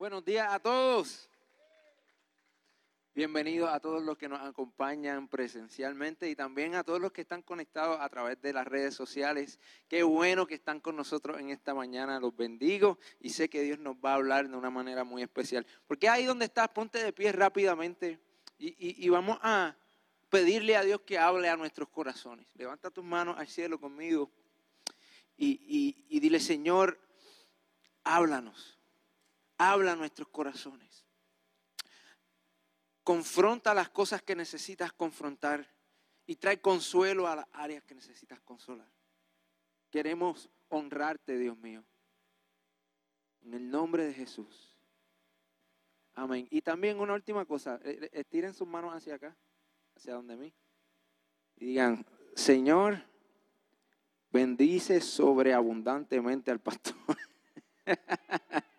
Buenos días a todos. Bienvenidos a todos los que nos acompañan presencialmente y también a todos los que están conectados a través de las redes sociales. Qué bueno que están con nosotros en esta mañana. Los bendigo y sé que Dios nos va a hablar de una manera muy especial. Porque ahí donde estás, ponte de pie rápidamente y, vamos a pedirle a Dios que hable a nuestros corazones. Levanta tus manos al cielo conmigo y, y dile, Señor, háblanos. Habla a nuestros corazones confronta las cosas que necesitas confrontar y trae consuelo a las áreas que necesitas consolar. Queremos honrarte, Dios mío. En el nombre de Jesús. Amén. Y también una última cosa, eh, eh, estiren sus manos hacia acá, hacia donde mí. Y digan, Señor, bendice sobreabundantemente al pastor.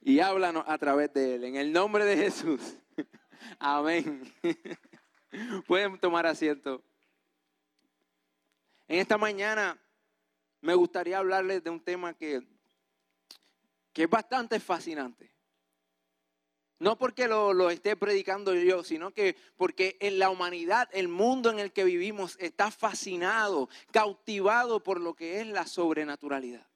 y háblanos a través de él. En el nombre de Jesús. Amén. Pueden tomar asiento. En esta mañana me gustaría hablarles de un tema que, que es bastante fascinante. No porque lo, lo, esté predicando yo, sino que porque en la humanidad, el mundo en el que vivimos, está fascinado, cautivado por lo que es la sobrenaturalidad.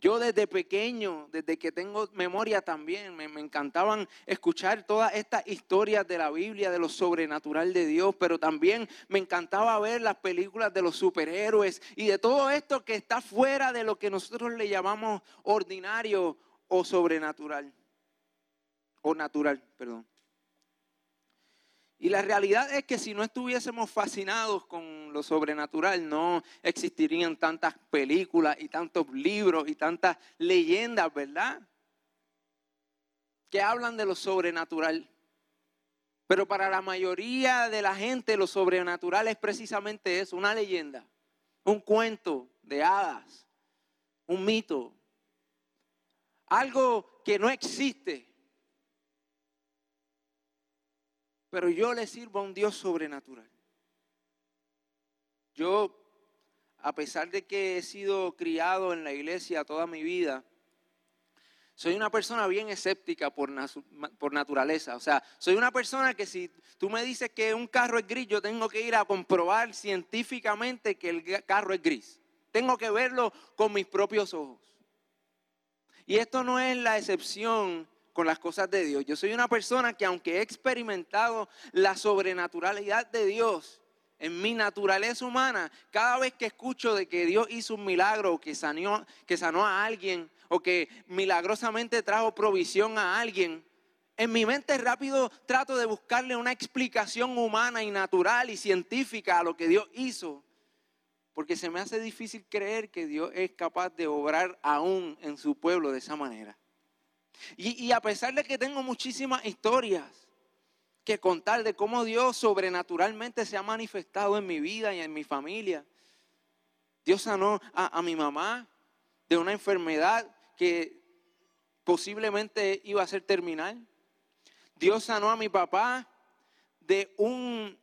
Yo desde pequeño, desde que tengo memoria también, me, encantaban escuchar todas estas historias de la Biblia, de lo sobrenatural de Dios, pero también me encantaba ver las películas de los superhéroes y de todo esto que está fuera de lo que nosotros le llamamos ordinario o sobrenatural, o natural, perdón. Y la realidad es que si no estuviésemos fascinados con lo sobrenatural, no existirían tantas películas y tantos libros y tantas leyendas, ¿verdad? Que hablan de lo sobrenatural. Pero para la mayoría de la gente lo sobrenatural es precisamente eso, una leyenda, un cuento de hadas, un mito, algo que no existe. Pero yo le sirvo a un Dios sobrenatural. Yo, a pesar de que he sido criado en la iglesia toda mi vida, soy una persona bien escéptica por, por, naturaleza. O sea, soy una persona que si tú me dices que un carro es gris, yo tengo que ir a comprobar científicamente que el carro es gris. Tengo que verlo con mis propios ojos. Y esto no es la excepción con las cosas de Dios. Yo soy una persona que aunque he experimentado la sobrenaturalidad de Dios en mi naturaleza humana, cada vez que escucho de que Dios hizo un milagro o que sanó, que sanó a alguien o que milagrosamente trajo provisión a alguien, en mi mente rápido trato de buscarle una explicación humana y natural y científica a lo que Dios hizo. Porque se me hace difícil creer que Dios es capaz de obrar aún en su pueblo de esa manera. Y, a pesar de que tengo muchísimas historias que contar de cómo Dios sobrenaturalmente se ha manifestado en mi vida y en mi familia. Dios sanó a, a mi mamá de una enfermedad que posiblemente iba a ser terminal. Dios sanó a mi papá de un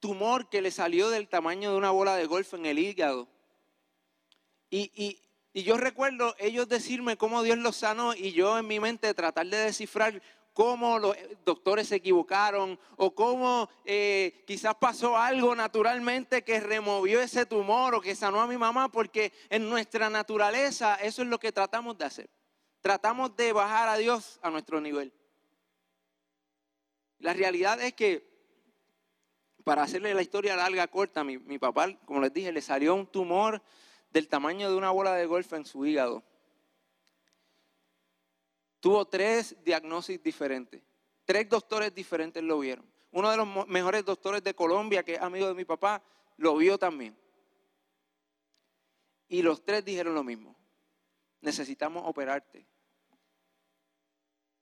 tumor que le salió del tamaño de una bola de golf en el hígado. Y, y, y yo recuerdo ellos decirme cómo Dios los sanó y yo en mi mente tratar de descifrar cómo los doctores se equivocaron o cómo eh, quizás pasó algo naturalmente que removió ese tumor o que sanó a mi mamá, porque en nuestra naturaleza eso es lo que tratamos de hacer. Tratamos de bajar a Dios a nuestro nivel. La realidad es que, para hacerle la historia larga, corta, mi, mi papá, como les dije, le salió un tumor del tamaño de una bola de golf en su hígado. Tuvo tres diagnósticos diferentes. Tres doctores diferentes lo vieron. Uno de los mejores doctores de Colombia, que es amigo de mi papá, lo vio también. Y los tres dijeron lo mismo. Necesitamos operarte.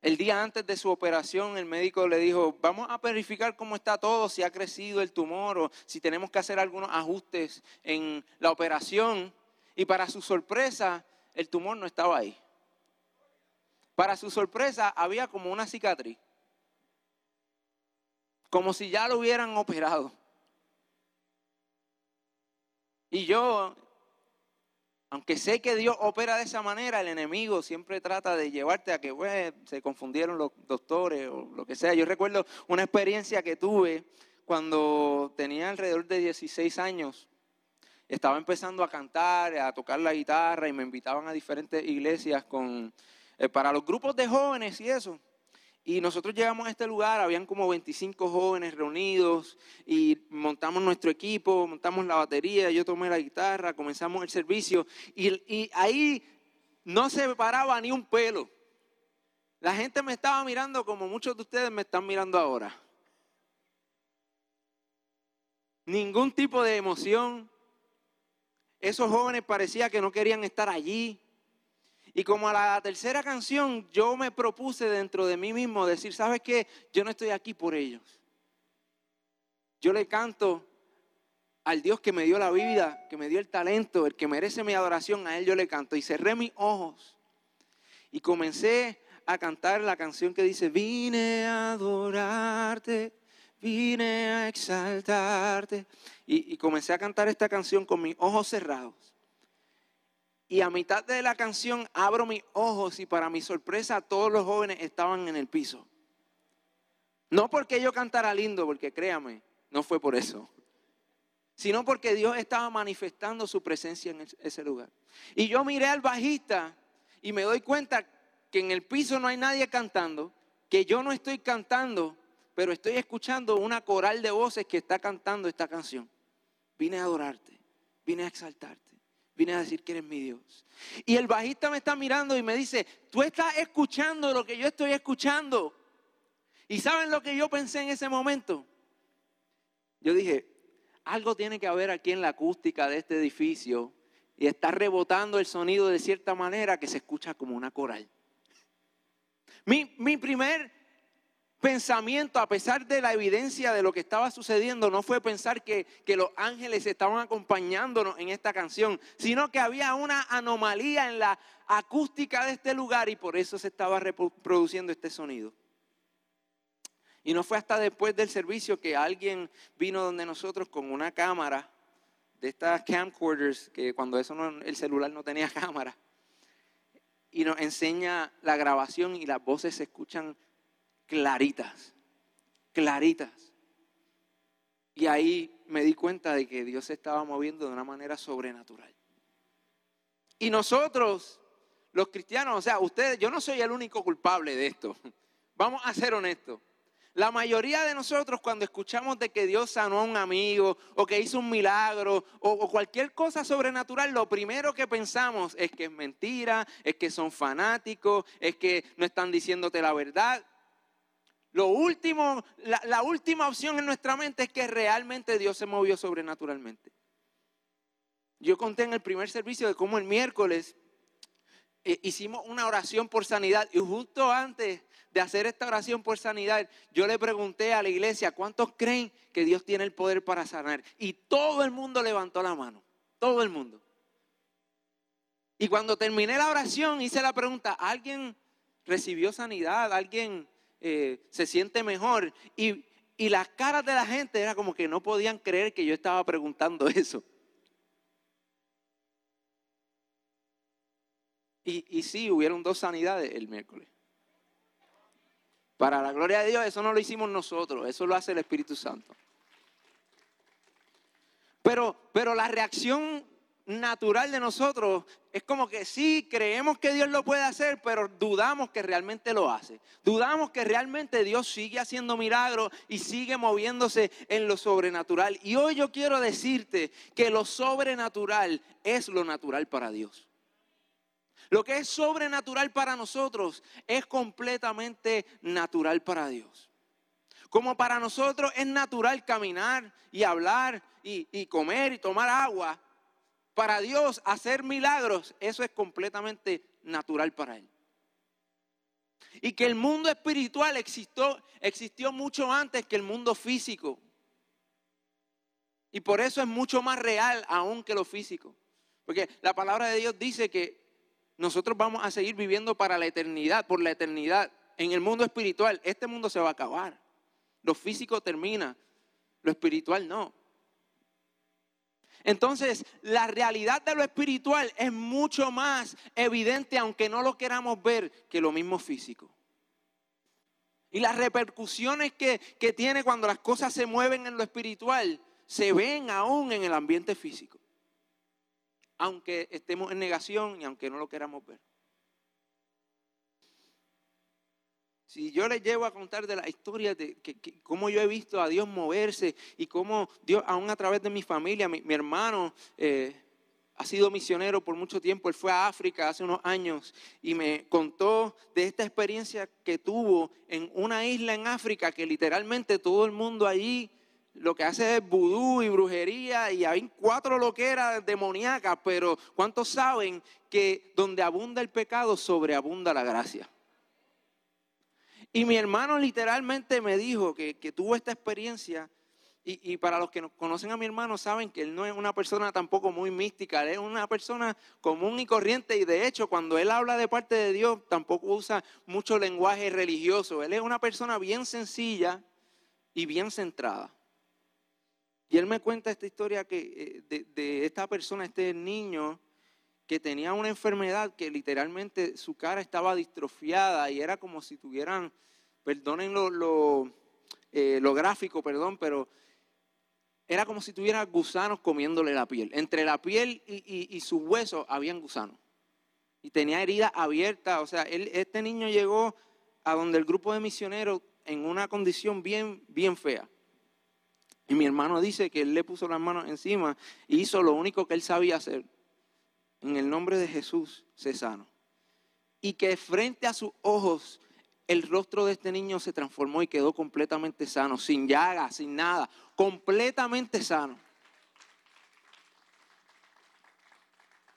El día antes de su operación, el médico le dijo, vamos a verificar cómo está todo, si ha crecido el tumor o si tenemos que hacer algunos ajustes en la operación. Y para su sorpresa, el tumor no estaba ahí. Para su sorpresa, había como una cicatriz. Como si ya lo hubieran operado. Y yo, Aunque sé que Dios opera de esa manera, el enemigo siempre trata de llevarte a que se confundieron los doctores o lo que sea. Yo recuerdo una experiencia que tuve cuando tenía alrededor de 16 años. Estaba empezando a cantar, a tocar la guitarra y me invitaban a diferentes iglesias con, eh, para los grupos de jóvenes y eso. Y nosotros llegamos a este lugar, habían como 25 jóvenes reunidos y montamos nuestro equipo, montamos la batería, yo tomé la guitarra, comenzamos el servicio y, ahí no se paraba ni un pelo. La gente me estaba mirando como muchos de ustedes me están mirando ahora. Ningún tipo de emoción. Esos jóvenes parecía que no querían estar allí. Y como a la tercera canción, yo me propuse dentro de mí mismo decir, ¿sabes qué? Yo no estoy aquí por ellos. Yo le canto al Dios que me dio la vida, que me dio el talento, el que merece mi adoración, a Él yo le canto. Y cerré mis ojos y comencé a cantar la canción que dice, vine a adorarte, vine a exaltarte. Y, comencé a cantar esta canción con mis ojos cerrados. Y a mitad de la canción abro mis ojos y para mi sorpresa todos los jóvenes estaban en el piso. No porque yo cantara lindo, porque créame, no fue por eso. Sino porque Dios estaba manifestando su presencia en ese lugar. Y yo miré al bajista y me doy cuenta que en el piso no hay nadie cantando, que yo no estoy cantando, pero estoy escuchando una coral de voces que está cantando esta canción. Vine a adorarte, vine a exaltarte. Vine a decir que eres mi Dios. Y el bajista me está mirando y me dice, tú estás escuchando lo que yo estoy escuchando. ¿Y saben lo que yo pensé en ese momento? Yo dije, algo tiene que haber aquí en la acústica de este edificio y está rebotando el sonido de cierta manera que se escucha como una coral. Mi, mi primer pensamiento, a pesar de la evidencia de lo que estaba sucediendo, no fue pensar que, los ángeles estaban acompañándonos en esta canción, sino que había una anomalía en la acústica de este lugar y por eso se estaba reproduciendo este sonido. Y no fue hasta después del servicio que alguien vino donde nosotros con una cámara de estas camcorders, que cuando eso el celular no tenía cámara, y nos enseña la grabación y las voces se escuchan claritas, claritas. Y ahí me di cuenta de que Dios se estaba moviendo de una manera sobrenatural. Y nosotros, los cristianos, o sea, ustedes, yo no soy el único culpable de esto. Vamos a ser honestos. La mayoría de nosotros cuando escuchamos de que Dios sanó a un amigo o que hizo un milagro o, o, cualquier cosa sobrenatural, lo primero que pensamos es que es mentira, es que son fanáticos, es que no están diciéndote la verdad. Lo último, la, última opción en nuestra mente es que realmente Dios se movió sobrenaturalmente. Yo conté en el primer servicio de cómo el miércoles eh, hicimos una oración por sanidad y justo antes de hacer esta oración por sanidad, yo le pregunté a la iglesia, ¿cuántos creen que Dios tiene el poder para sanar? Y todo el mundo levantó la mano, todo el mundo. Y cuando terminé la oración hice la pregunta, ¿alguien recibió sanidad? ¿Alguien eh, se siente mejor. Y, las caras de la gente era como que no podían creer que yo estaba preguntando eso. Y, y sí, hubieron dos sanidades el miércoles. Para la gloria de Dios, eso no lo hicimos nosotros, eso lo hace el Espíritu Santo. Pero, pero la reacción natural de nosotros es como que sí, creemos que Dios lo puede hacer, pero dudamos que realmente lo hace. Dudamos que realmente Dios sigue haciendo milagros y sigue moviéndose en lo sobrenatural. Y hoy yo quiero decirte que lo sobrenatural es lo natural para Dios. Lo que es sobrenatural para nosotros es completamente natural para Dios. Como para nosotros es natural caminar y hablar y, y comer y tomar agua, para Dios hacer milagros, eso es completamente natural para Él. Y que el mundo espiritual existió, existió mucho antes que el mundo físico. Y por eso es mucho más real aún que lo físico. Porque la palabra de Dios dice que nosotros vamos a seguir viviendo para la eternidad, por la eternidad. En el mundo espiritual, este mundo se va a acabar. Lo físico termina, lo espiritual no. Entonces, la realidad de lo espiritual es mucho más evidente, aunque no lo queramos ver, que lo mismo físico. Y las repercusiones que, que tiene cuando las cosas se mueven en lo espiritual se ven aún en el ambiente físico. Aunque estemos en negación y aunque no lo queramos ver. Si yo les llevo a contar de la historia de cómo yo he visto a Dios moverse y cómo Dios, aún a través de mi familia, mi, hermano eh, ha sido misionero por mucho tiempo, él fue a África hace unos años y me contó de esta experiencia que tuvo en una isla en África que literalmente todo el mundo allí lo que hace es vudú y brujería y hay cuatro loqueras demoníacas, pero ¿cuántos saben que donde abunda el pecado sobreabunda la gracia? Y mi hermano literalmente me dijo que, tuvo esta experiencia. Y, para los que conocen a mi hermano saben que él no es una persona tampoco muy mística, él es una persona común y corriente y de hecho cuando él habla de parte de Dios tampoco usa mucho lenguaje religioso, él es una persona bien sencilla y bien centrada. Y él me cuenta esta historia que, eh, de esta persona, este niño que tenía una enfermedad que literalmente su cara estaba distrofiada y era como si tuvieran, perdonen lo, eh, gráfico, perdón, pero era como si tuviera gusanos comiéndole la piel. Entre la piel y, sus huesos habían gusanos. Y tenía herida abierta. O sea, este niño llegó a donde el grupo de misioneros en una condición bien, bien fea. Y mi hermano dice que él le puso las manos encima y hizo lo único que él sabía hacer en el nombre de Jesús, se sano. Y que frente a sus ojos el rostro de este niño se transformó y quedó completamente sano, sin llaga, sin nada, completamente sano.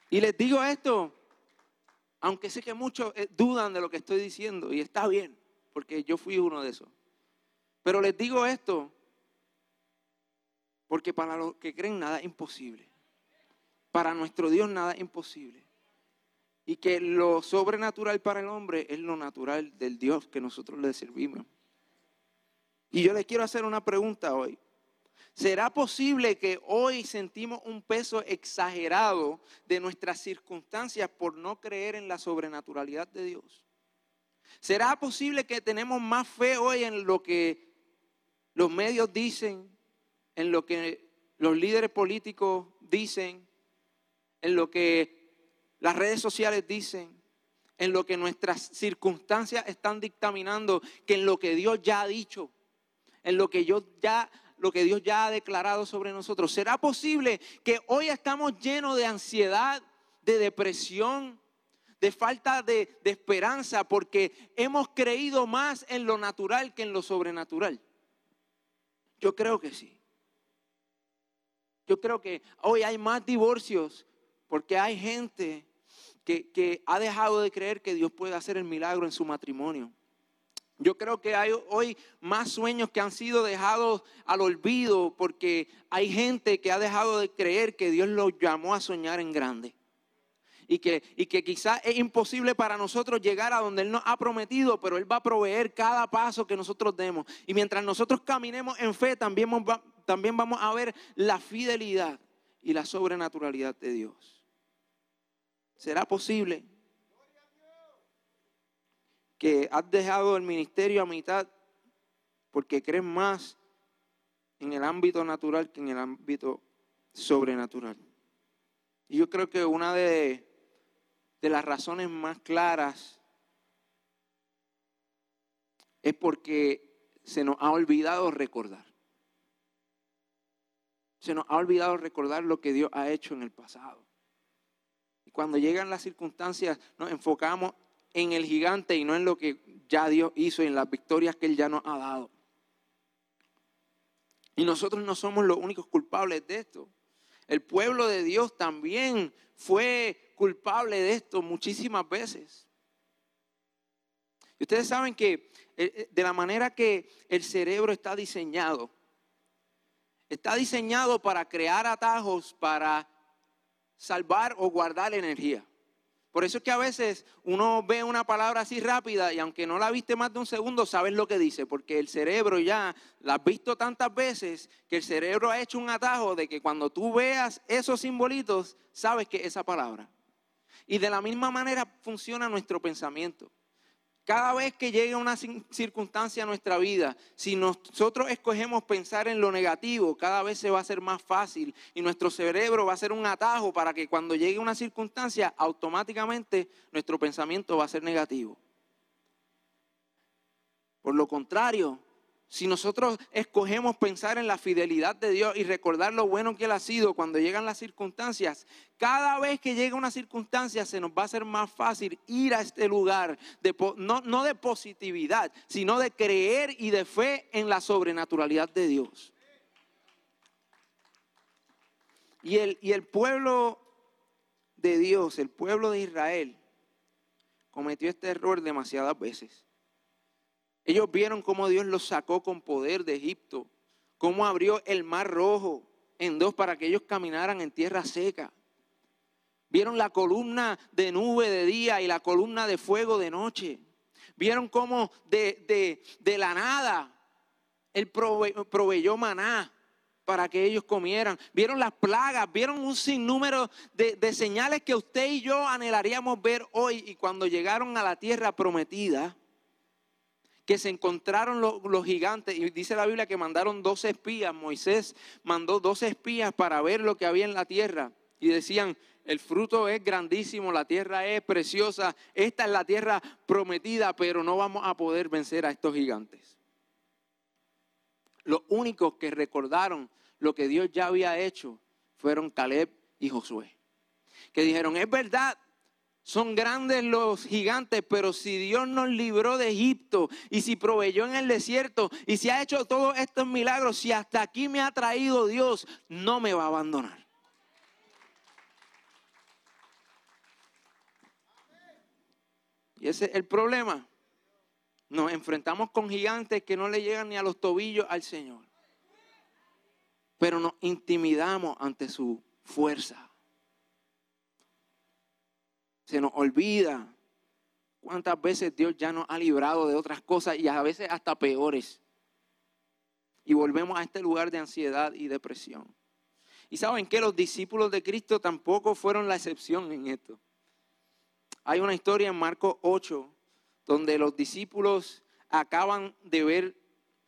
Y les digo esto, aunque sé que muchos eh, dudan de lo que estoy diciendo, y está bien, porque yo fui uno de esos. Pero les digo esto, porque para los que creen nada es imposible. Para nuestro Dios nada es imposible. Y que lo sobrenatural para el hombre es lo natural del Dios que nosotros le servimos. Y yo le quiero hacer una pregunta hoy. ¿Será posible que hoy sentimos un peso exagerado de nuestras circunstancias por no creer en la sobrenaturalidad de Dios? ¿Será posible que tenemos más fe hoy en lo que los medios dicen, en lo que los líderes políticos dicen, en lo que las redes sociales dicen, en lo que nuestras circunstancias están dictaminando, que en lo que Dios ya ha dicho, en lo que yo ya lo que Dios ya ha declarado sobre nosotros. ¿Será posible que hoy estamos llenos de ansiedad, de depresión, de falta de, de, esperanza, porque hemos creído más en lo natural que en lo sobrenatural? Yo creo que sí. Yo creo que hoy hay más divorcios porque hay gente que, ha dejado de creer que Dios puede hacer el milagro en su matrimonio. Yo creo que hay hoy más sueños que han sido dejados al olvido porque hay gente que ha dejado de creer que Dios los llamó a soñar en grande. Y que, y que quizás es imposible para nosotros llegar a donde Él nos ha prometido, pero Él va a proveer cada paso que nosotros demos. Y mientras nosotros caminemos en fe, también, también vamos a ver la fidelidad y la sobrenaturalidad de Dios. ¿Será posible que has dejado el ministerio a mitad porque crees más en el ámbito natural que en el ámbito sobrenatural? Y yo creo que una de, de las razones más claras es porque se nos ha olvidado recordar. Se nos ha olvidado recordar lo que Dios ha hecho en el pasado cuando llegan las circunstancias nos enfocamos en el gigante y no en lo que ya Dios hizo y en las victorias que Él ya nos ha dado. Y nosotros no somos los únicos culpables de esto. El pueblo de Dios también fue culpable de esto muchísimas veces. Y ustedes saben que eh, eh, de la manera que el cerebro está diseñado, está diseñado para crear atajos, para salvar o guardar energía. Por eso es que a veces uno ve una palabra así rápida y aunque no la viste más de un segundo, sabes lo que dice, porque el cerebro ya la has visto tantas veces que el cerebro ha hecho un atajo de que cuando tú veas esos simbolitos, sabes que es esa palabra. Y de la misma manera funciona nuestro pensamiento. Cada vez que llegue una circunstancia a nuestra vida, si nosotros escogemos pensar en lo negativo, cada vez se va a hacer más fácil y nuestro cerebro va a ser un atajo para que cuando llegue una circunstancia, automáticamente nuestro pensamiento va a ser negativo. Por lo contrario, si nosotros escogemos pensar en la fidelidad de Dios y recordar lo bueno que Él ha sido cuando llegan las circunstancias, cada vez que llega una circunstancia se nos va a hacer más fácil ir a este lugar, de, no, no de positividad, sino de creer y de fe en la sobrenaturalidad de Dios. Y el, y el pueblo de Dios, el pueblo de Israel, cometió este error demasiadas veces. Ellos vieron cómo Dios los sacó con poder de Egipto, cómo abrió el mar rojo en dos para que ellos caminaran en tierra seca. Vieron la columna de nube de día y la columna de fuego de noche. Vieron cómo de, la nada Él proveyó maná para que ellos comieran. Vieron las plagas, vieron un sinnúmero de, de señales que usted y yo anhelaríamos ver hoy. Y cuando llegaron a la tierra prometida, que se encontraron los, gigantes. Y dice la Biblia que mandaron dos espías. Moisés mandó dos espías para ver lo que había en la tierra. Y decían, el fruto es grandísimo, la tierra es preciosa, esta es la tierra prometida, pero no vamos a poder vencer a estos gigantes. Los únicos que recordaron lo que Dios ya había hecho fueron Caleb y Josué. Que dijeron, es verdad, son grandes los gigantes, pero si Dios nos libró de Egipto y si proveyó en el desierto y si ha hecho todos estos milagros, si hasta aquí me ha traído Dios, no me va a abandonar. Y ese es el problema. Nos enfrentamos con gigantes que no le llegan ni a los tobillos al Señor. Pero nos intimidamos ante su fuerza se nos olvida cuántas veces Dios ya nos ha librado de otras cosas y a veces hasta peores. Y volvemos a este lugar de ansiedad y depresión. Y saben que los discípulos de Cristo tampoco fueron la excepción en esto. Hay una historia en Marcos 8 donde los discípulos acaban de ver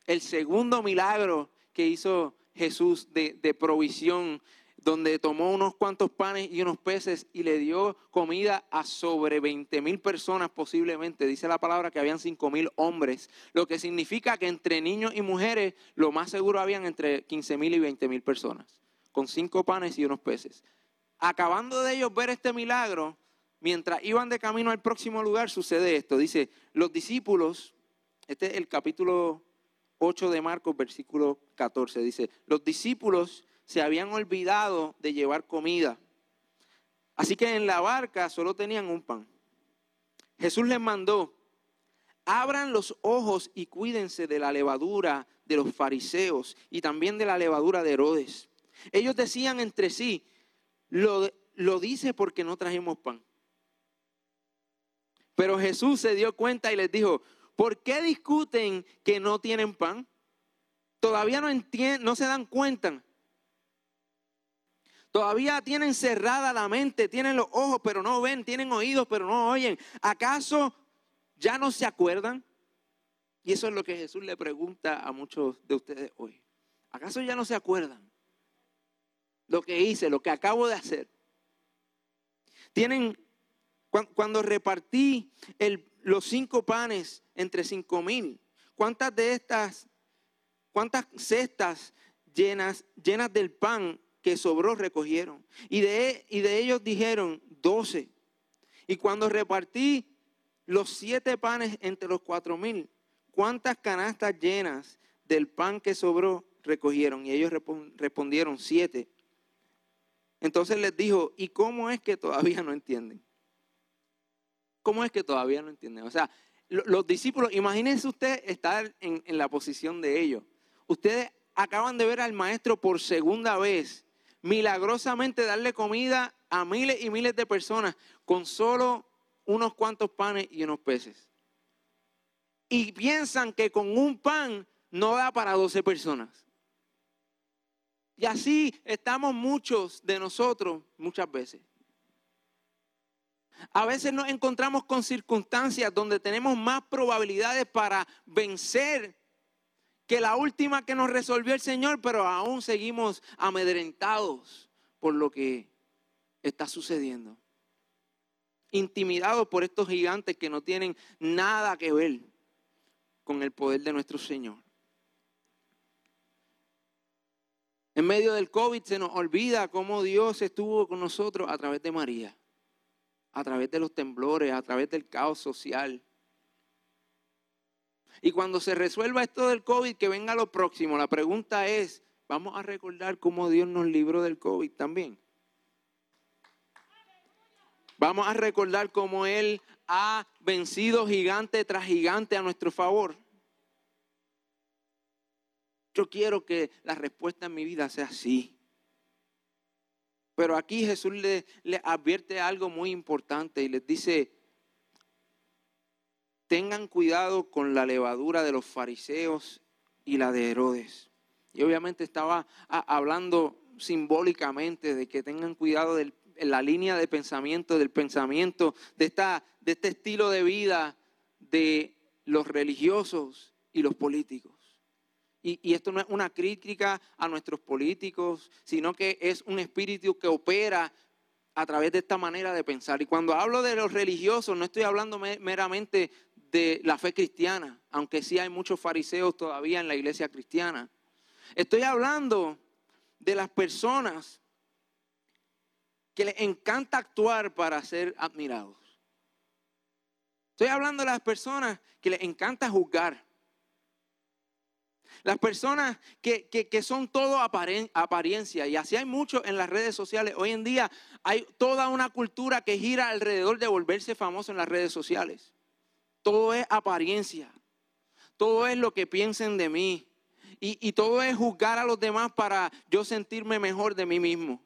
el segundo milagro que hizo Jesús de, de provisión donde tomó unos cuantos panes y unos peces y le dio comida a sobre 20 mil personas posiblemente. Dice la palabra que habían 5 mil hombres, lo que significa que entre niños y mujeres lo más seguro habían entre 15 mil y 20 mil personas, con cinco panes y unos peces. Acabando de ellos ver este milagro, mientras iban de camino al próximo lugar, sucede esto. Dice, los discípulos, este es el capítulo 8 de Marcos, versículo 14, dice, los discípulos se habían olvidado de llevar comida. Así que en la barca solo tenían un pan. Jesús les mandó, abran los ojos y cuídense de la levadura de los fariseos y también de la levadura de Herodes. Ellos decían entre sí, lo, lo dice porque no trajimos pan. Pero Jesús se dio cuenta y les dijo, ¿por qué discuten que no tienen pan? Todavía no, entienden, no se dan cuenta Todavía tienen cerrada la mente, tienen los ojos pero no ven, tienen oídos pero no oyen. ¿Acaso ya no se acuerdan? Y eso es lo que Jesús le pregunta a muchos de ustedes hoy. ¿Acaso ya no se acuerdan? Lo que hice, lo que acabo de hacer. Tienen, cuando repartí los cinco panes entre cinco mil, ¿cuántas de estas, cuántas cestas llenas, llenas del pan que sobró recogieron. Y de, y de ellos dijeron doce. Y cuando repartí los siete panes entre los cuatro mil, ¿cuántas canastas llenas del pan que sobró recogieron? Y ellos respondieron siete. Entonces les dijo, ¿y cómo es que todavía no entienden? ¿Cómo es que todavía no entienden? O sea, los discípulos, imagínense usted estar en, en la posición de ellos. Ustedes acaban de ver al maestro por segunda vez milagrosamente darle comida a miles y miles de personas con solo unos cuantos panes y unos peces. Y piensan que con un pan no da para 12 personas. Y así estamos muchos de nosotros muchas veces. A veces nos encontramos con circunstancias donde tenemos más probabilidades para vencer que la última que nos resolvió el Señor, pero aún seguimos amedrentados por lo que está sucediendo. Intimidados por estos gigantes que no tienen nada que ver con el poder de nuestro Señor. En medio del COVID se nos olvida cómo Dios estuvo con nosotros a través de María, a través de los temblores, a través del caos social. Y cuando se resuelva esto del COVID, que venga lo próximo, la pregunta es, ¿vamos a recordar cómo Dios nos libró del COVID también? Vamos a recordar cómo Él ha vencido gigante tras gigante a nuestro favor. Yo quiero que la respuesta en mi vida sea sí. Pero aquí Jesús le, le advierte algo muy importante y les dice, tengan cuidado con la levadura de los fariseos y la de Herodes. Y obviamente estaba hablando simbólicamente de que tengan cuidado de la línea de pensamiento, del pensamiento, de, esta, de este estilo de vida de los religiosos y los políticos. Y, y, esto no es una crítica a nuestros políticos, sino que es un espíritu que opera a través de esta manera de pensar. Y cuando hablo de los religiosos, no estoy hablando meramente de la fe cristiana, aunque sí hay muchos fariseos todavía en la iglesia cristiana. Estoy hablando de las personas que les encanta actuar para ser admirados. Estoy hablando de las personas que les encanta juzgar. Las personas que, que, son todo apariencia, y así hay mucho en las redes sociales. Hoy en día hay toda una cultura que gira alrededor de volverse famoso en las redes sociales. Todo es apariencia. Todo es lo que piensen de mí. Y, todo es juzgar a los demás para yo sentirme mejor de mí mismo.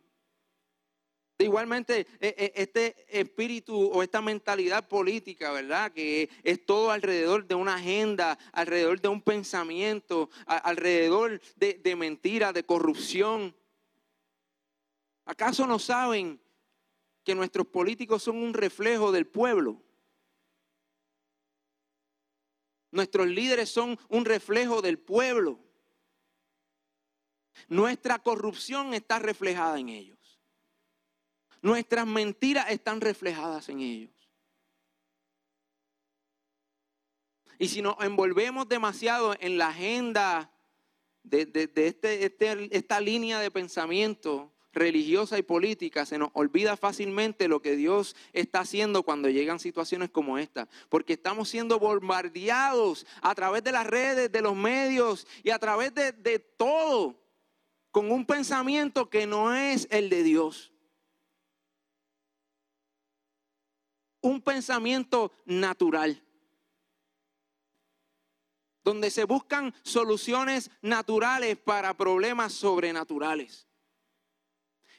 Igualmente, e, e, este espíritu o esta mentalidad política, ¿verdad? Que es todo alrededor de una agenda, alrededor de un pensamiento, alrededor de, de mentiras, de corrupción. ¿Acaso no saben que nuestros políticos son un reflejo del pueblo? Nuestros líderes son un reflejo del pueblo. Nuestra corrupción está reflejada en ellos. Nuestras mentiras están reflejadas en ellos. Y si nos envolvemos demasiado en la agenda de, este, este, esta línea de pensamiento, religiosa y política, se nos olvida fácilmente lo que Dios está haciendo cuando llegan situaciones como esta. Porque estamos siendo bombardeados a través de las redes, de los medios y a través de, de todo con un pensamiento que no es el de Dios. Un pensamiento natural donde se buscan soluciones naturales para problemas sobrenaturales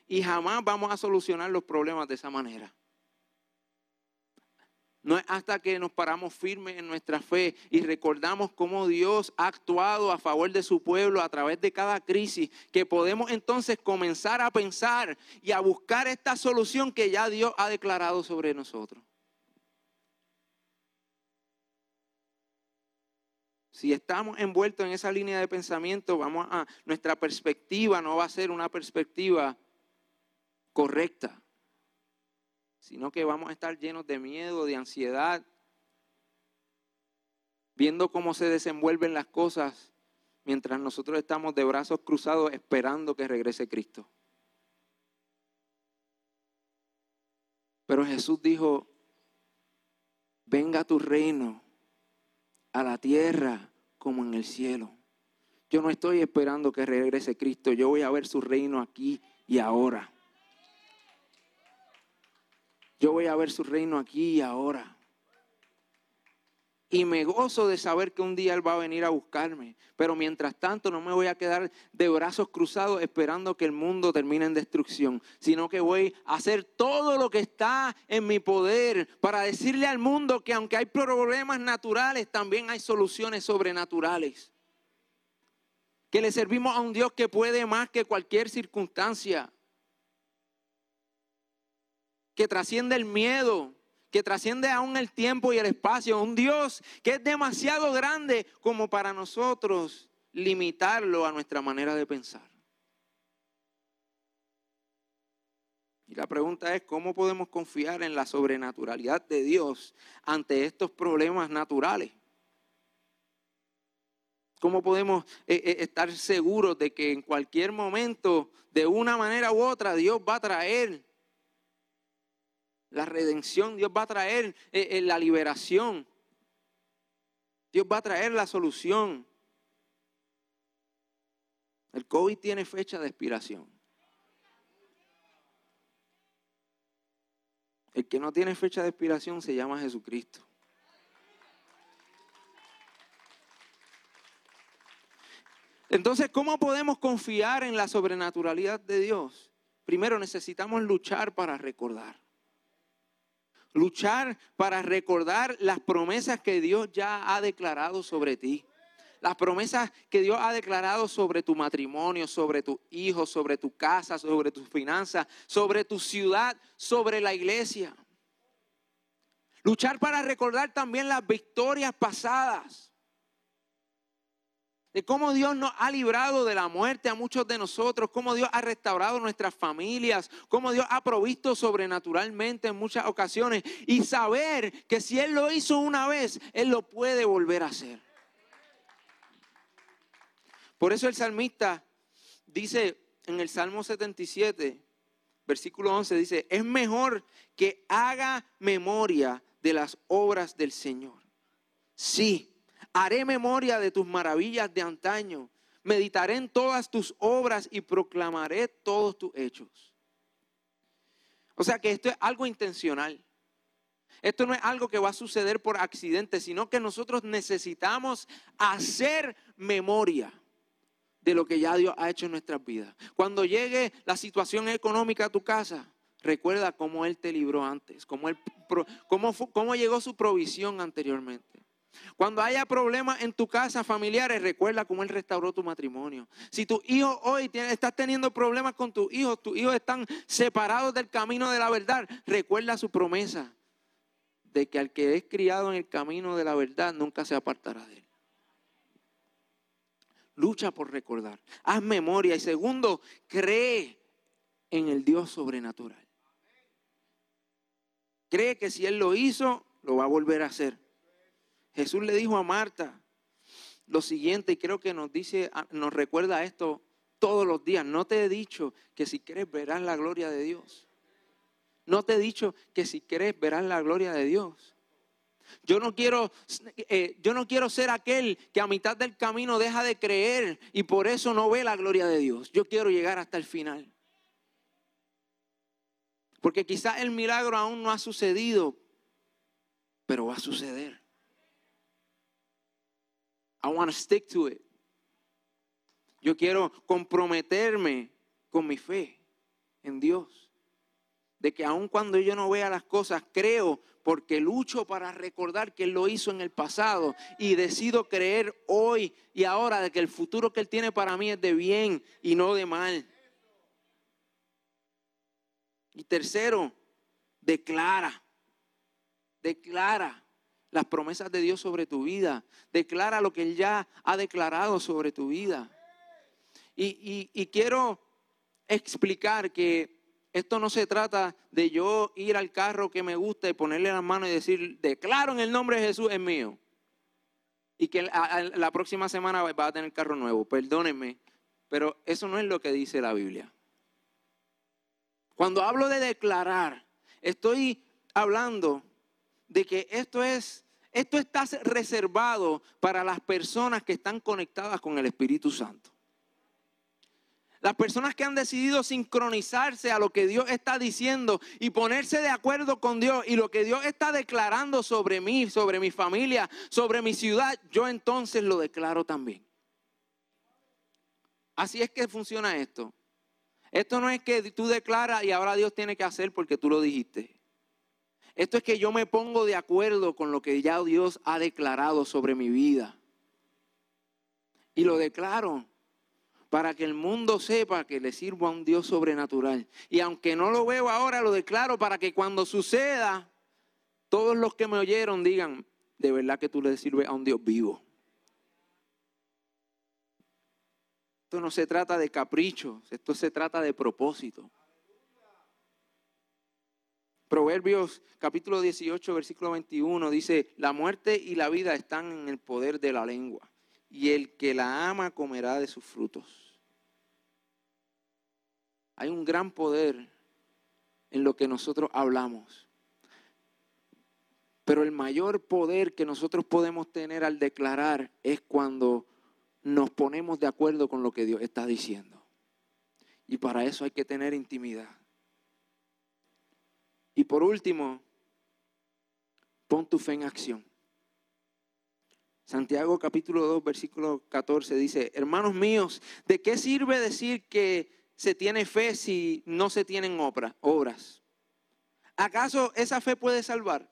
y jamás vamos a solucionar los problemas de esa manera. No es hasta que nos paramos firmes en nuestra fe y recordamos cómo Dios ha actuado a favor de su pueblo a través de cada crisis que podemos entonces comenzar a pensar y a buscar esta solución que ya Dios ha declarado sobre nosotros. Si estamos envueltos en esa línea de pensamiento, vamos a nuestra perspectiva no va a ser una perspectiva correcta, sino que vamos a estar llenos de miedo, de ansiedad, viendo cómo se desenvuelven las cosas mientras nosotros estamos de brazos cruzados esperando que regrese Cristo. Pero Jesús dijo, venga tu reino a la tierra como en el cielo. Yo no estoy esperando que regrese Cristo, yo voy a ver su reino aquí y ahora. Yo voy a ver su reino aquí y ahora. y me gozo de saber que un día Él va a venir a buscarme. Pero mientras tanto no me voy a quedar de brazos cruzados esperando que el mundo termine en destrucción, sino que voy a hacer todo lo que está en mi poder para decirle al mundo que aunque hay problemas naturales, también hay soluciones sobrenaturales. Que le servimos a un Dios que puede más que cualquier circunstancia. Que trasciende el miedo, que trasciende aún el tiempo y el espacio, un Dios que es demasiado grande como para nosotros limitarlo a nuestra manera de pensar. Y la pregunta es, ¿cómo podemos confiar en la sobrenaturalidad de Dios ante estos problemas naturales? ¿Cómo podemos eh, eh, estar seguros de que en cualquier momento, de una manera u otra, Dios va a traer la redención, Dios va a traer eh, eh, la liberación. Dios va a traer la solución. El COVID tiene fecha de expiración. El que no tiene fecha de expiración se llama Jesucristo. Entonces, ¿cómo podemos confiar en la sobrenaturalidad de Dios? Primero necesitamos luchar para recordar. Luchar para recordar las promesas que Dios ya ha declarado sobre ti. Las promesas que Dios ha declarado sobre tu matrimonio, sobre tus hijos, sobre tu casa, sobre tus finanzas, sobre tu ciudad, sobre la iglesia. Luchar para recordar también las victorias pasadas de cómo Dios nos ha librado de la muerte a muchos de nosotros, cómo Dios ha restaurado nuestras familias, cómo Dios ha provisto sobrenaturalmente en muchas ocasiones y saber que si Él lo hizo una vez, Él lo puede volver a hacer. Por eso el salmista dice en el Salmo 77, versículo 11, dice, es mejor que haga memoria de las obras del Señor. Sí Haré memoria de tus maravillas de antaño. Meditaré en todas tus obras y proclamaré todos tus hechos. O sea que esto es algo intencional. Esto no es algo que va a suceder por accidente, sino que nosotros necesitamos hacer memoria de lo que ya Dios ha hecho en nuestras vidas. Cuando llegue la situación económica a tu casa, recuerda cómo Él te libró antes, cómo, cómo, cómo llegó su provisión anteriormente. Cuando haya problemas en tu casa familiares, recuerda cómo Él restauró tu matrimonio. Si tu hijo hoy estás teniendo problemas con tus hijos, tus hijos están separados del camino de la verdad, recuerda su promesa de que al que es criado en el camino de la verdad nunca se apartará de él. Lucha por recordar, haz memoria y segundo, cree en el Dios sobrenatural. Cree que si Él lo hizo, lo va a volver a hacer. Jesús le dijo a Marta lo siguiente y creo que nos dice, nos recuerda esto todos los días. No te he dicho que si quieres verás la gloria de Dios. No te he dicho que si quieres verás la gloria de Dios. Yo no quiero, eh, yo no quiero ser aquel que a mitad del camino deja de creer y por eso no ve la gloria de Dios. Yo quiero llegar hasta el final. Porque quizás el milagro aún no ha sucedido, pero va a suceder. I want to stick to it. Yo quiero comprometerme con mi fe en Dios. De que aun cuando yo no vea las cosas, creo porque lucho para recordar que Él lo hizo en el pasado y decido creer hoy y ahora de que el futuro que Él tiene para mí es de bien y no de mal. Y tercero, declara, declara las promesas de Dios sobre tu vida. Declara lo que Él ya ha declarado sobre tu vida. Y, quiero explicar que esto no se trata de yo ir al carro que me gusta y ponerle la mano y decir, declaro en el nombre de Jesús es mío. Y que la próxima semana va a tener carro nuevo. Perdónenme, pero eso no es lo que dice la Biblia. Cuando hablo de declarar, estoy hablando de que esto es esto está reservado para las personas que están conectadas con el Espíritu Santo. Las personas que han decidido sincronizarse a lo que Dios está diciendo y ponerse de acuerdo con Dios y lo que Dios está declarando sobre mí, sobre mi familia, sobre mi ciudad, yo entonces lo declaro también. Así es que funciona esto. Esto no es que tú declaras y ahora Dios tiene que hacer porque tú lo dijiste. Esto es que yo me pongo de acuerdo con lo que ya Dios ha declarado sobre mi vida. Y lo declaro para que el mundo sepa que le sirvo a un Dios sobrenatural. Y aunque no lo veo ahora, lo declaro para que cuando suceda, todos los que me oyeron digan, de verdad que tú le sirves a un Dios vivo. Esto no se trata de caprichos, esto se trata de propósito. Proverbios capítulo 18, versículo 21 dice, la muerte y la vida están en el poder de la lengua, y el que la ama comerá de sus frutos. Hay un gran poder en lo que nosotros hablamos. Pero el mayor poder que nosotros podemos tener al declarar es cuando nos ponemos de acuerdo con lo que Dios está diciendo. Y para eso hay que tener intimidad. Y por último, pon tu fe en acción. Santiago capítulo 2, versículo 14 dice, hermanos míos, ¿de qué sirve decir que se tiene fe si no se tienen obras? ¿Acaso esa fe puede salvar?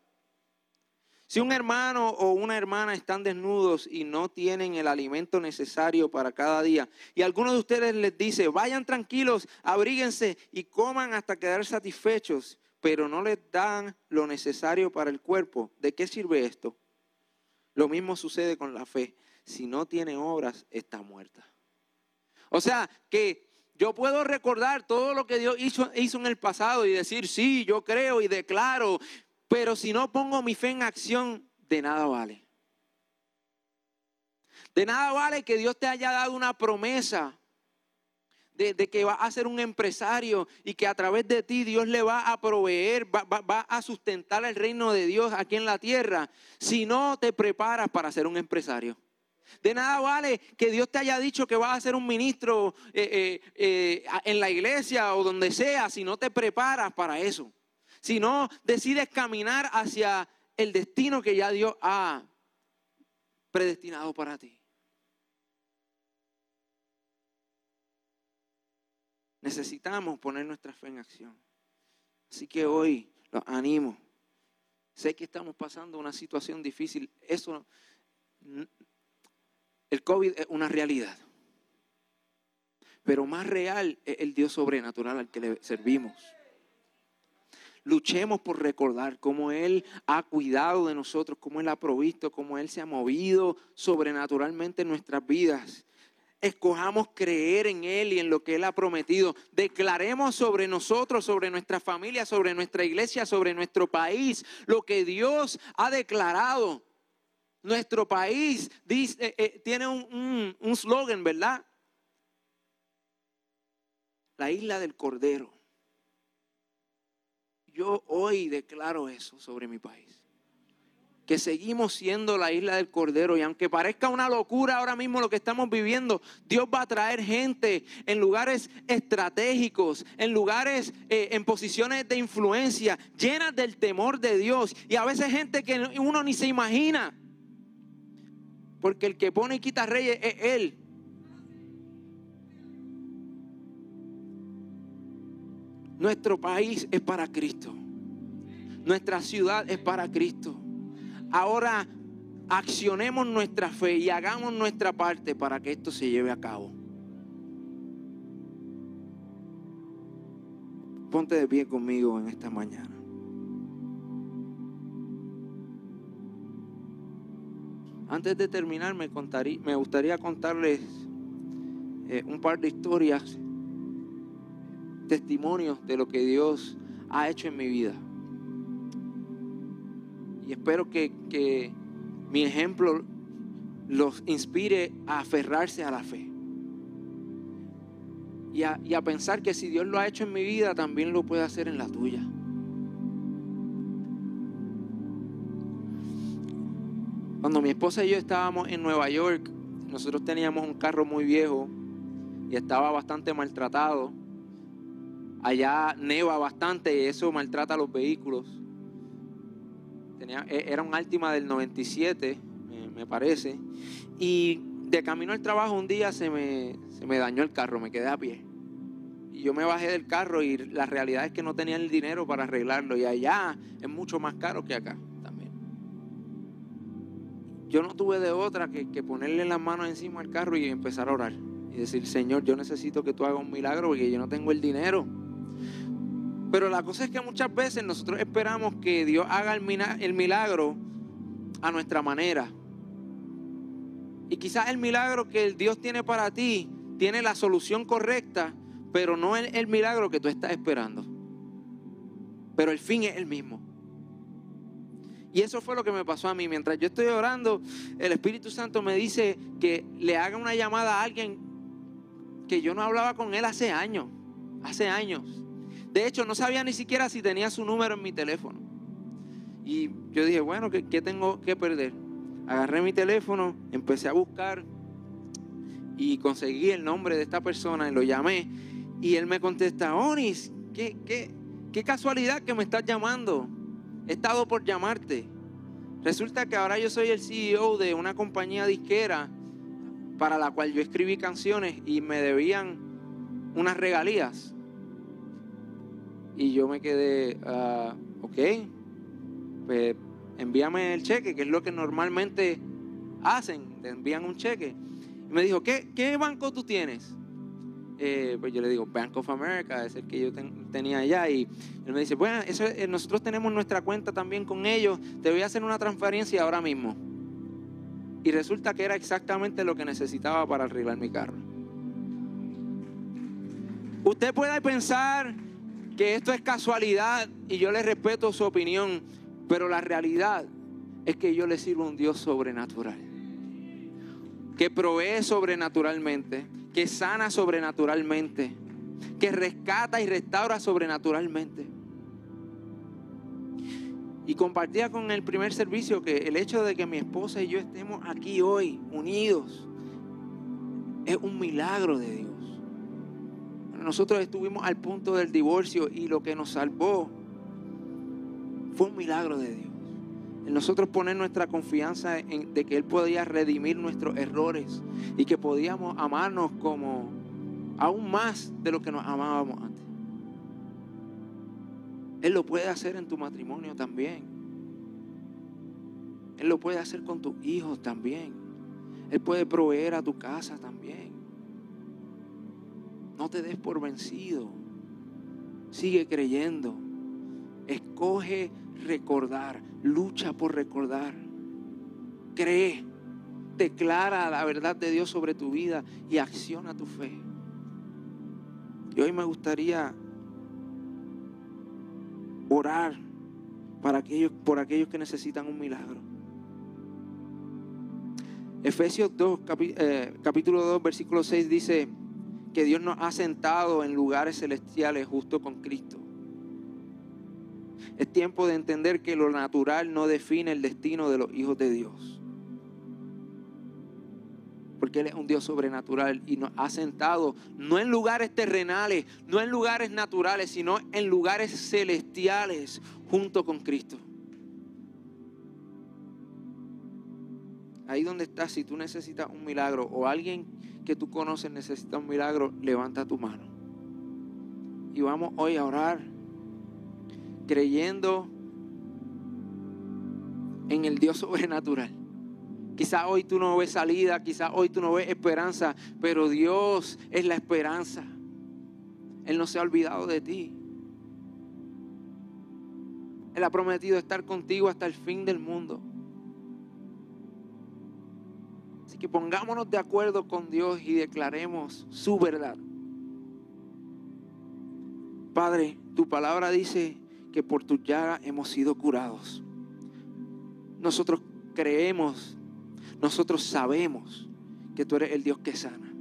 Si un hermano o una hermana están desnudos y no tienen el alimento necesario para cada día, y alguno de ustedes les dice, vayan tranquilos, abríguense y coman hasta quedar satisfechos, pero no les dan lo necesario para el cuerpo, ¿de qué sirve esto? Lo mismo sucede con la fe. Si no tiene obras, está muerta. O sea, que yo puedo recordar todo lo que Dios hizo, hizo, en el pasado y decir, sí, yo creo y declaro, pero si no pongo mi fe en acción, de nada vale. De nada vale que Dios te haya dado una promesa de, que va a ser un empresario y que a través de ti Dios le va a proveer, va, va, a sustentar el reino de Dios aquí en la tierra, si no te preparas para ser un empresario. De nada vale que Dios te haya dicho que vas a ser un ministro eh, eh, eh, en la iglesia o donde sea, si no te preparas para eso si no decides caminar hacia el destino que ya Dios ha predestinado para ti. Necesitamos poner nuestra fe en acción. Así que hoy los animo. Sé que estamos pasando una situación difícil. Eso, el COVID es una realidad. Pero más real es el Dios sobrenatural al que le servimos luchemos por recordar cómo Él ha cuidado de nosotros, cómo Él ha provisto, cómo Él se ha movido sobrenaturalmente en nuestras vidas. Escojamos creer en Él y en lo que Él ha prometido. Declaremos sobre nosotros, sobre nuestra familia, sobre nuestra iglesia, sobre nuestro país, lo que Dios ha declarado. Nuestro país eh, eh, tiene un slogan, ¿verdad? La isla del Cordero. Yo hoy declaro eso sobre mi país. Que seguimos siendo la isla del Cordero y aunque parezca una locura ahora mismo lo que estamos viviendo, Dios va a traer gente en lugares estratégicos, en lugares, eh, en posiciones de influencia, llenas del temor de Dios y a veces gente que uno ni se imagina. Porque el que pone y quita reyes es Él. Nuestro país es para Cristo. Nuestra ciudad es para Cristo. Ahora accionemos nuestra fe y hagamos nuestra parte para que esto se lleve a cabo. Ponte de pie conmigo en esta mañana. Antes de terminar, me, me gustaría contarles eh, un par de historias testimonios de lo que Dios ha hecho en mi vida. Y espero que, mi ejemplo los inspire a aferrarse a la fe. Y a, y a, pensar que si Dios lo ha hecho en mi vida, también lo puede hacer en la tuya. Cuando mi esposa y yo estábamos en Nueva York, nosotros teníamos un carro muy viejo y estaba bastante maltratado. Allá neva bastante y eso maltrata los vehículos. Tenía, e, era un Altima del 97, me, parece. Y de camino al trabajo un día se me, se me dañó el carro, me quedé a pie. Y yo me bajé del carro y la realidad es que no tenía el dinero para arreglarlo. Y allá es mucho más caro que acá también. Yo no tuve de otra que, que ponerle las manos encima al carro y empezar a orar. Y decir, Señor, yo necesito que tú hagas un milagro porque yo no tengo el dinero. Pero la cosa es que muchas veces nosotros esperamos que Dios haga el milagro a nuestra manera. Y quizás el milagro que Dios tiene para ti tiene la solución correcta, pero no es el milagro que tú estás esperando. Pero el fin es el mismo. Y eso fue lo que me pasó a mí. Mientras yo estoy orando, el Espíritu Santo me dice que le haga una llamada a alguien que yo no hablaba con él hace años. Hace años. De hecho, no sabía ni siquiera si tenía su número en mi teléfono. Y yo dije, bueno, ¿qué, tengo que perder? Agarré mi teléfono, empecé a buscar y conseguí el nombre de esta persona y lo llamé. Y él me contesta, Onis, ¿qué, qué, qué casualidad que me estás llamando. He estado por llamarte. Resulta que ahora yo soy el CEO de una compañía disquera para la cual yo escribí canciones y me debían unas regalías. Y yo me quedé, uh, ok, pues envíame el cheque, que es lo que normalmente hacen, te envían un cheque. Y me dijo, ¿qué, qué banco tú tienes? Eh, pues yo le digo, Bank of America, es el que yo tenía allá. Y él me dice, bueno, eh, nosotros tenemos nuestra cuenta también con ellos, te voy a hacer una transferencia ahora mismo. Y resulta que era exactamente lo que necesitaba para arreglar mi carro. Usted puede pensar que esto es casualidad y yo le respeto su opinión, pero la realidad es que yo le sirvo a un Dios sobrenatural, que provee sobrenaturalmente, que sana sobrenaturalmente, que rescata y restaura sobrenaturalmente. Y compartía con el primer servicio que el hecho de que mi esposa y yo estemos aquí hoy unidos es un milagro de Dios nosotros estuvimos al punto del divorcio y lo que nos salvó fue un milagro de Dios. En nosotros poner nuestra confianza en de que Él podía redimir nuestros errores y que podíamos amarnos como aún más de lo que nos amábamos antes. Él lo puede hacer en tu matrimonio también. Él lo puede hacer con tus hijos también. Él puede proveer a tu casa también. No te des por vencido. Sigue creyendo. Escoge recordar. Lucha por recordar. Cree. Declara la verdad de Dios sobre tu vida y acciona tu fe. Y hoy me gustaría orar para aquellos, por aquellos que necesitan un milagro. Efesios 2, eh, capítulo 2, versículo 6 dice, que Dios nos ha sentado en lugares celestiales justo con Cristo. Es tiempo de entender que lo natural no define el destino de los hijos de Dios. Porque Él es un Dios sobrenatural y nos ha sentado no en lugares terrenales, no en lugares naturales, sino en lugares celestiales junto con Cristo. Ahí donde estás, si tú necesitas un milagro o alguien que tú conoces necesita un milagro, levanta tu mano. Y vamos hoy a orar creyendo en el Dios sobrenatural. Quizás hoy tú no ves salida, quizás hoy tú no ves esperanza, pero Dios es la esperanza. Él no se ha olvidado de ti. Él ha prometido estar contigo hasta el fin del mundo. Que pongámonos de acuerdo con Dios y declaremos su verdad. Padre, tu palabra dice que por tu llaga hemos sido curados. Nosotros creemos, nosotros sabemos que tú eres el Dios que sana.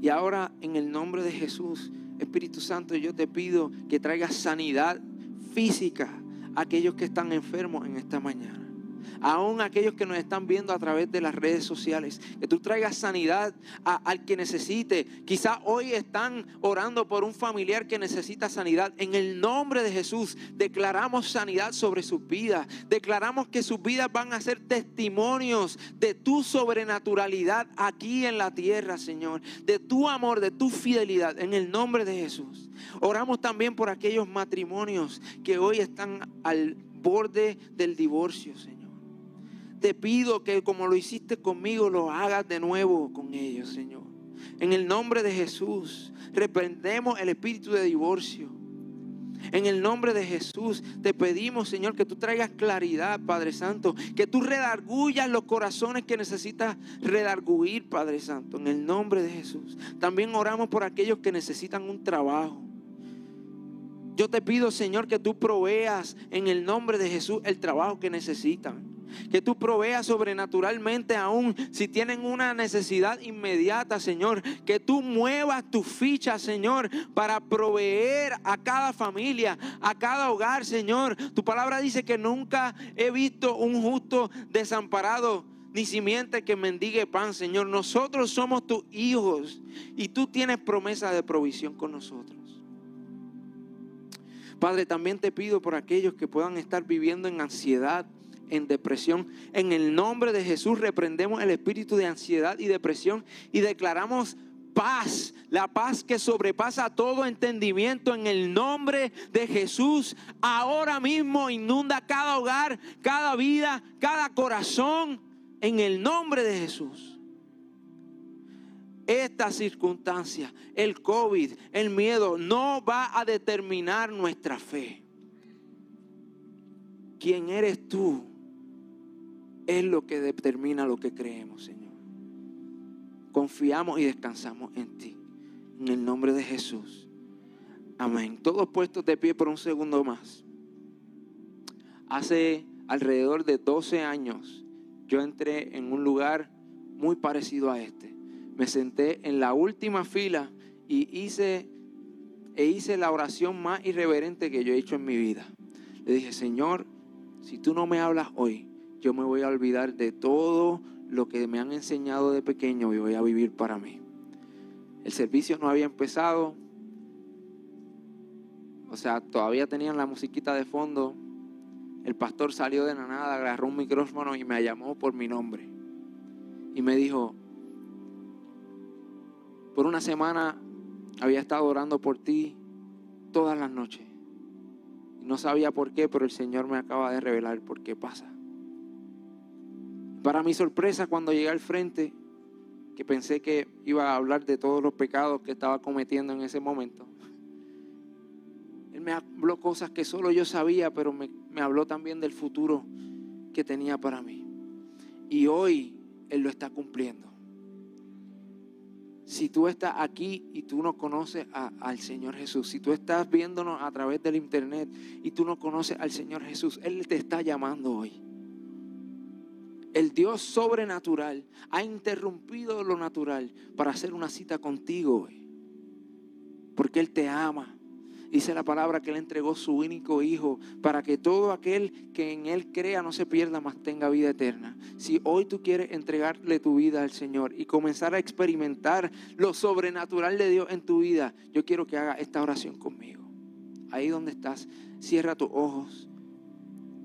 Y ahora en el nombre de Jesús, Espíritu Santo, yo te pido que traigas sanidad física a aquellos que están enfermos en esta mañana. Aún aquellos que nos están viendo a través de las redes sociales, que tú traigas sanidad al que necesite. Quizás hoy están orando por un familiar que necesita sanidad. En el nombre de Jesús declaramos sanidad sobre sus vidas. Declaramos que sus vidas van a ser testimonios de tu sobrenaturalidad aquí en la tierra, Señor. De tu amor, de tu fidelidad. En el nombre de Jesús. Oramos también por aquellos matrimonios que hoy están al borde del divorcio, Señor te pido que como lo hiciste conmigo, lo hagas de nuevo con ellos, Señor. En el nombre de Jesús, reprendemos el espíritu de divorcio. En el nombre de Jesús te pedimos, Señor, que tú traigas claridad, Padre Santo, que tú redargullas los corazones que necesitas redarguir, Padre Santo, en el nombre de Jesús. También oramos por aquellos que necesitan un trabajo. Yo te pido, Señor, que tú proveas en el nombre de Jesús el trabajo que necesitan que tú proveas sobrenaturalmente aún si tienen una necesidad inmediata, Señor. Que tú muevas tu ficha, Señor, para proveer a cada familia, a cada hogar, Señor. Tu palabra dice que nunca he visto un justo desamparado ni simiente que mendigue pan, Señor. Nosotros somos tus hijos y tú tienes promesa de provisión con nosotros. Padre, también te pido por aquellos que puedan estar viviendo en ansiedad, en depresión. En el nombre de Jesús reprendemos el espíritu de ansiedad y depresión y declaramos paz, la paz que sobrepasa todo entendimiento en el nombre de Jesús. Ahora mismo inunda cada hogar, cada vida, cada corazón en el nombre de Jesús. Esta circunstancia, el COVID, el miedo, no va a determinar nuestra fe. ¿Quién eres tú? Es lo que determina lo que creemos, Señor. Confiamos y descansamos en ti. En el nombre de Jesús. Amén. Todos puestos de pie por un segundo más. Hace alrededor de 12 años yo entré en un lugar muy parecido a este. Me senté en la última fila y hice, e hice la oración más irreverente que yo he hecho en mi vida. Le dije, Señor, si tú no me hablas hoy, yo me voy a olvidar de todo lo que me han enseñado de pequeño y voy a vivir para mí. El servicio no había empezado, o sea, todavía tenían la musiquita de fondo. El pastor salió de la nada, agarró un micrófono y me llamó por mi nombre. Y me dijo, por una semana había estado orando por ti todas las noches. No sabía por qué, pero el Señor me acaba de revelar por qué pasa. Para mi sorpresa, cuando llegué al frente, que pensé que iba a hablar de todos los pecados que estaba cometiendo en ese momento, Él me habló cosas que solo yo sabía, pero me, habló también del futuro que tenía para mí. Y hoy Él lo está cumpliendo. Si tú estás aquí y tú no conoces al Señor Jesús, si tú estás viéndonos a través del internet y tú no conoces al Señor Jesús, Él te está llamando hoy el Dios sobrenatural ha interrumpido lo natural para hacer una cita contigo Porque Él te ama. Dice la palabra que Él entregó su único Hijo para que todo aquel que en Él crea no se pierda, más tenga vida eterna. Si hoy tú quieres entregarle tu vida al Señor y comenzar a experimentar lo sobrenatural de Dios en tu vida, yo quiero que haga esta oración conmigo. Ahí donde estás, cierra tus ojos,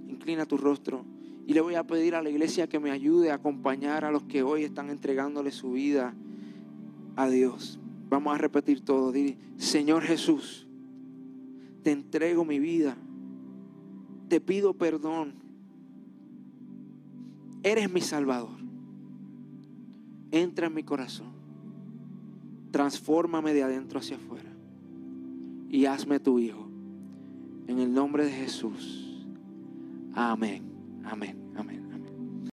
inclina tu rostro. Y le voy a pedir a la iglesia que me ayude a acompañar a los que hoy están entregándole su vida a Dios. Vamos a repetir todo. Señor Jesús, te entrego mi vida. Te pido perdón. Eres mi Salvador. Entra en mi corazón. Transfórmame de adentro hacia afuera. Y hazme tu Hijo. En el nombre de Jesús. Amén. Amén, amén.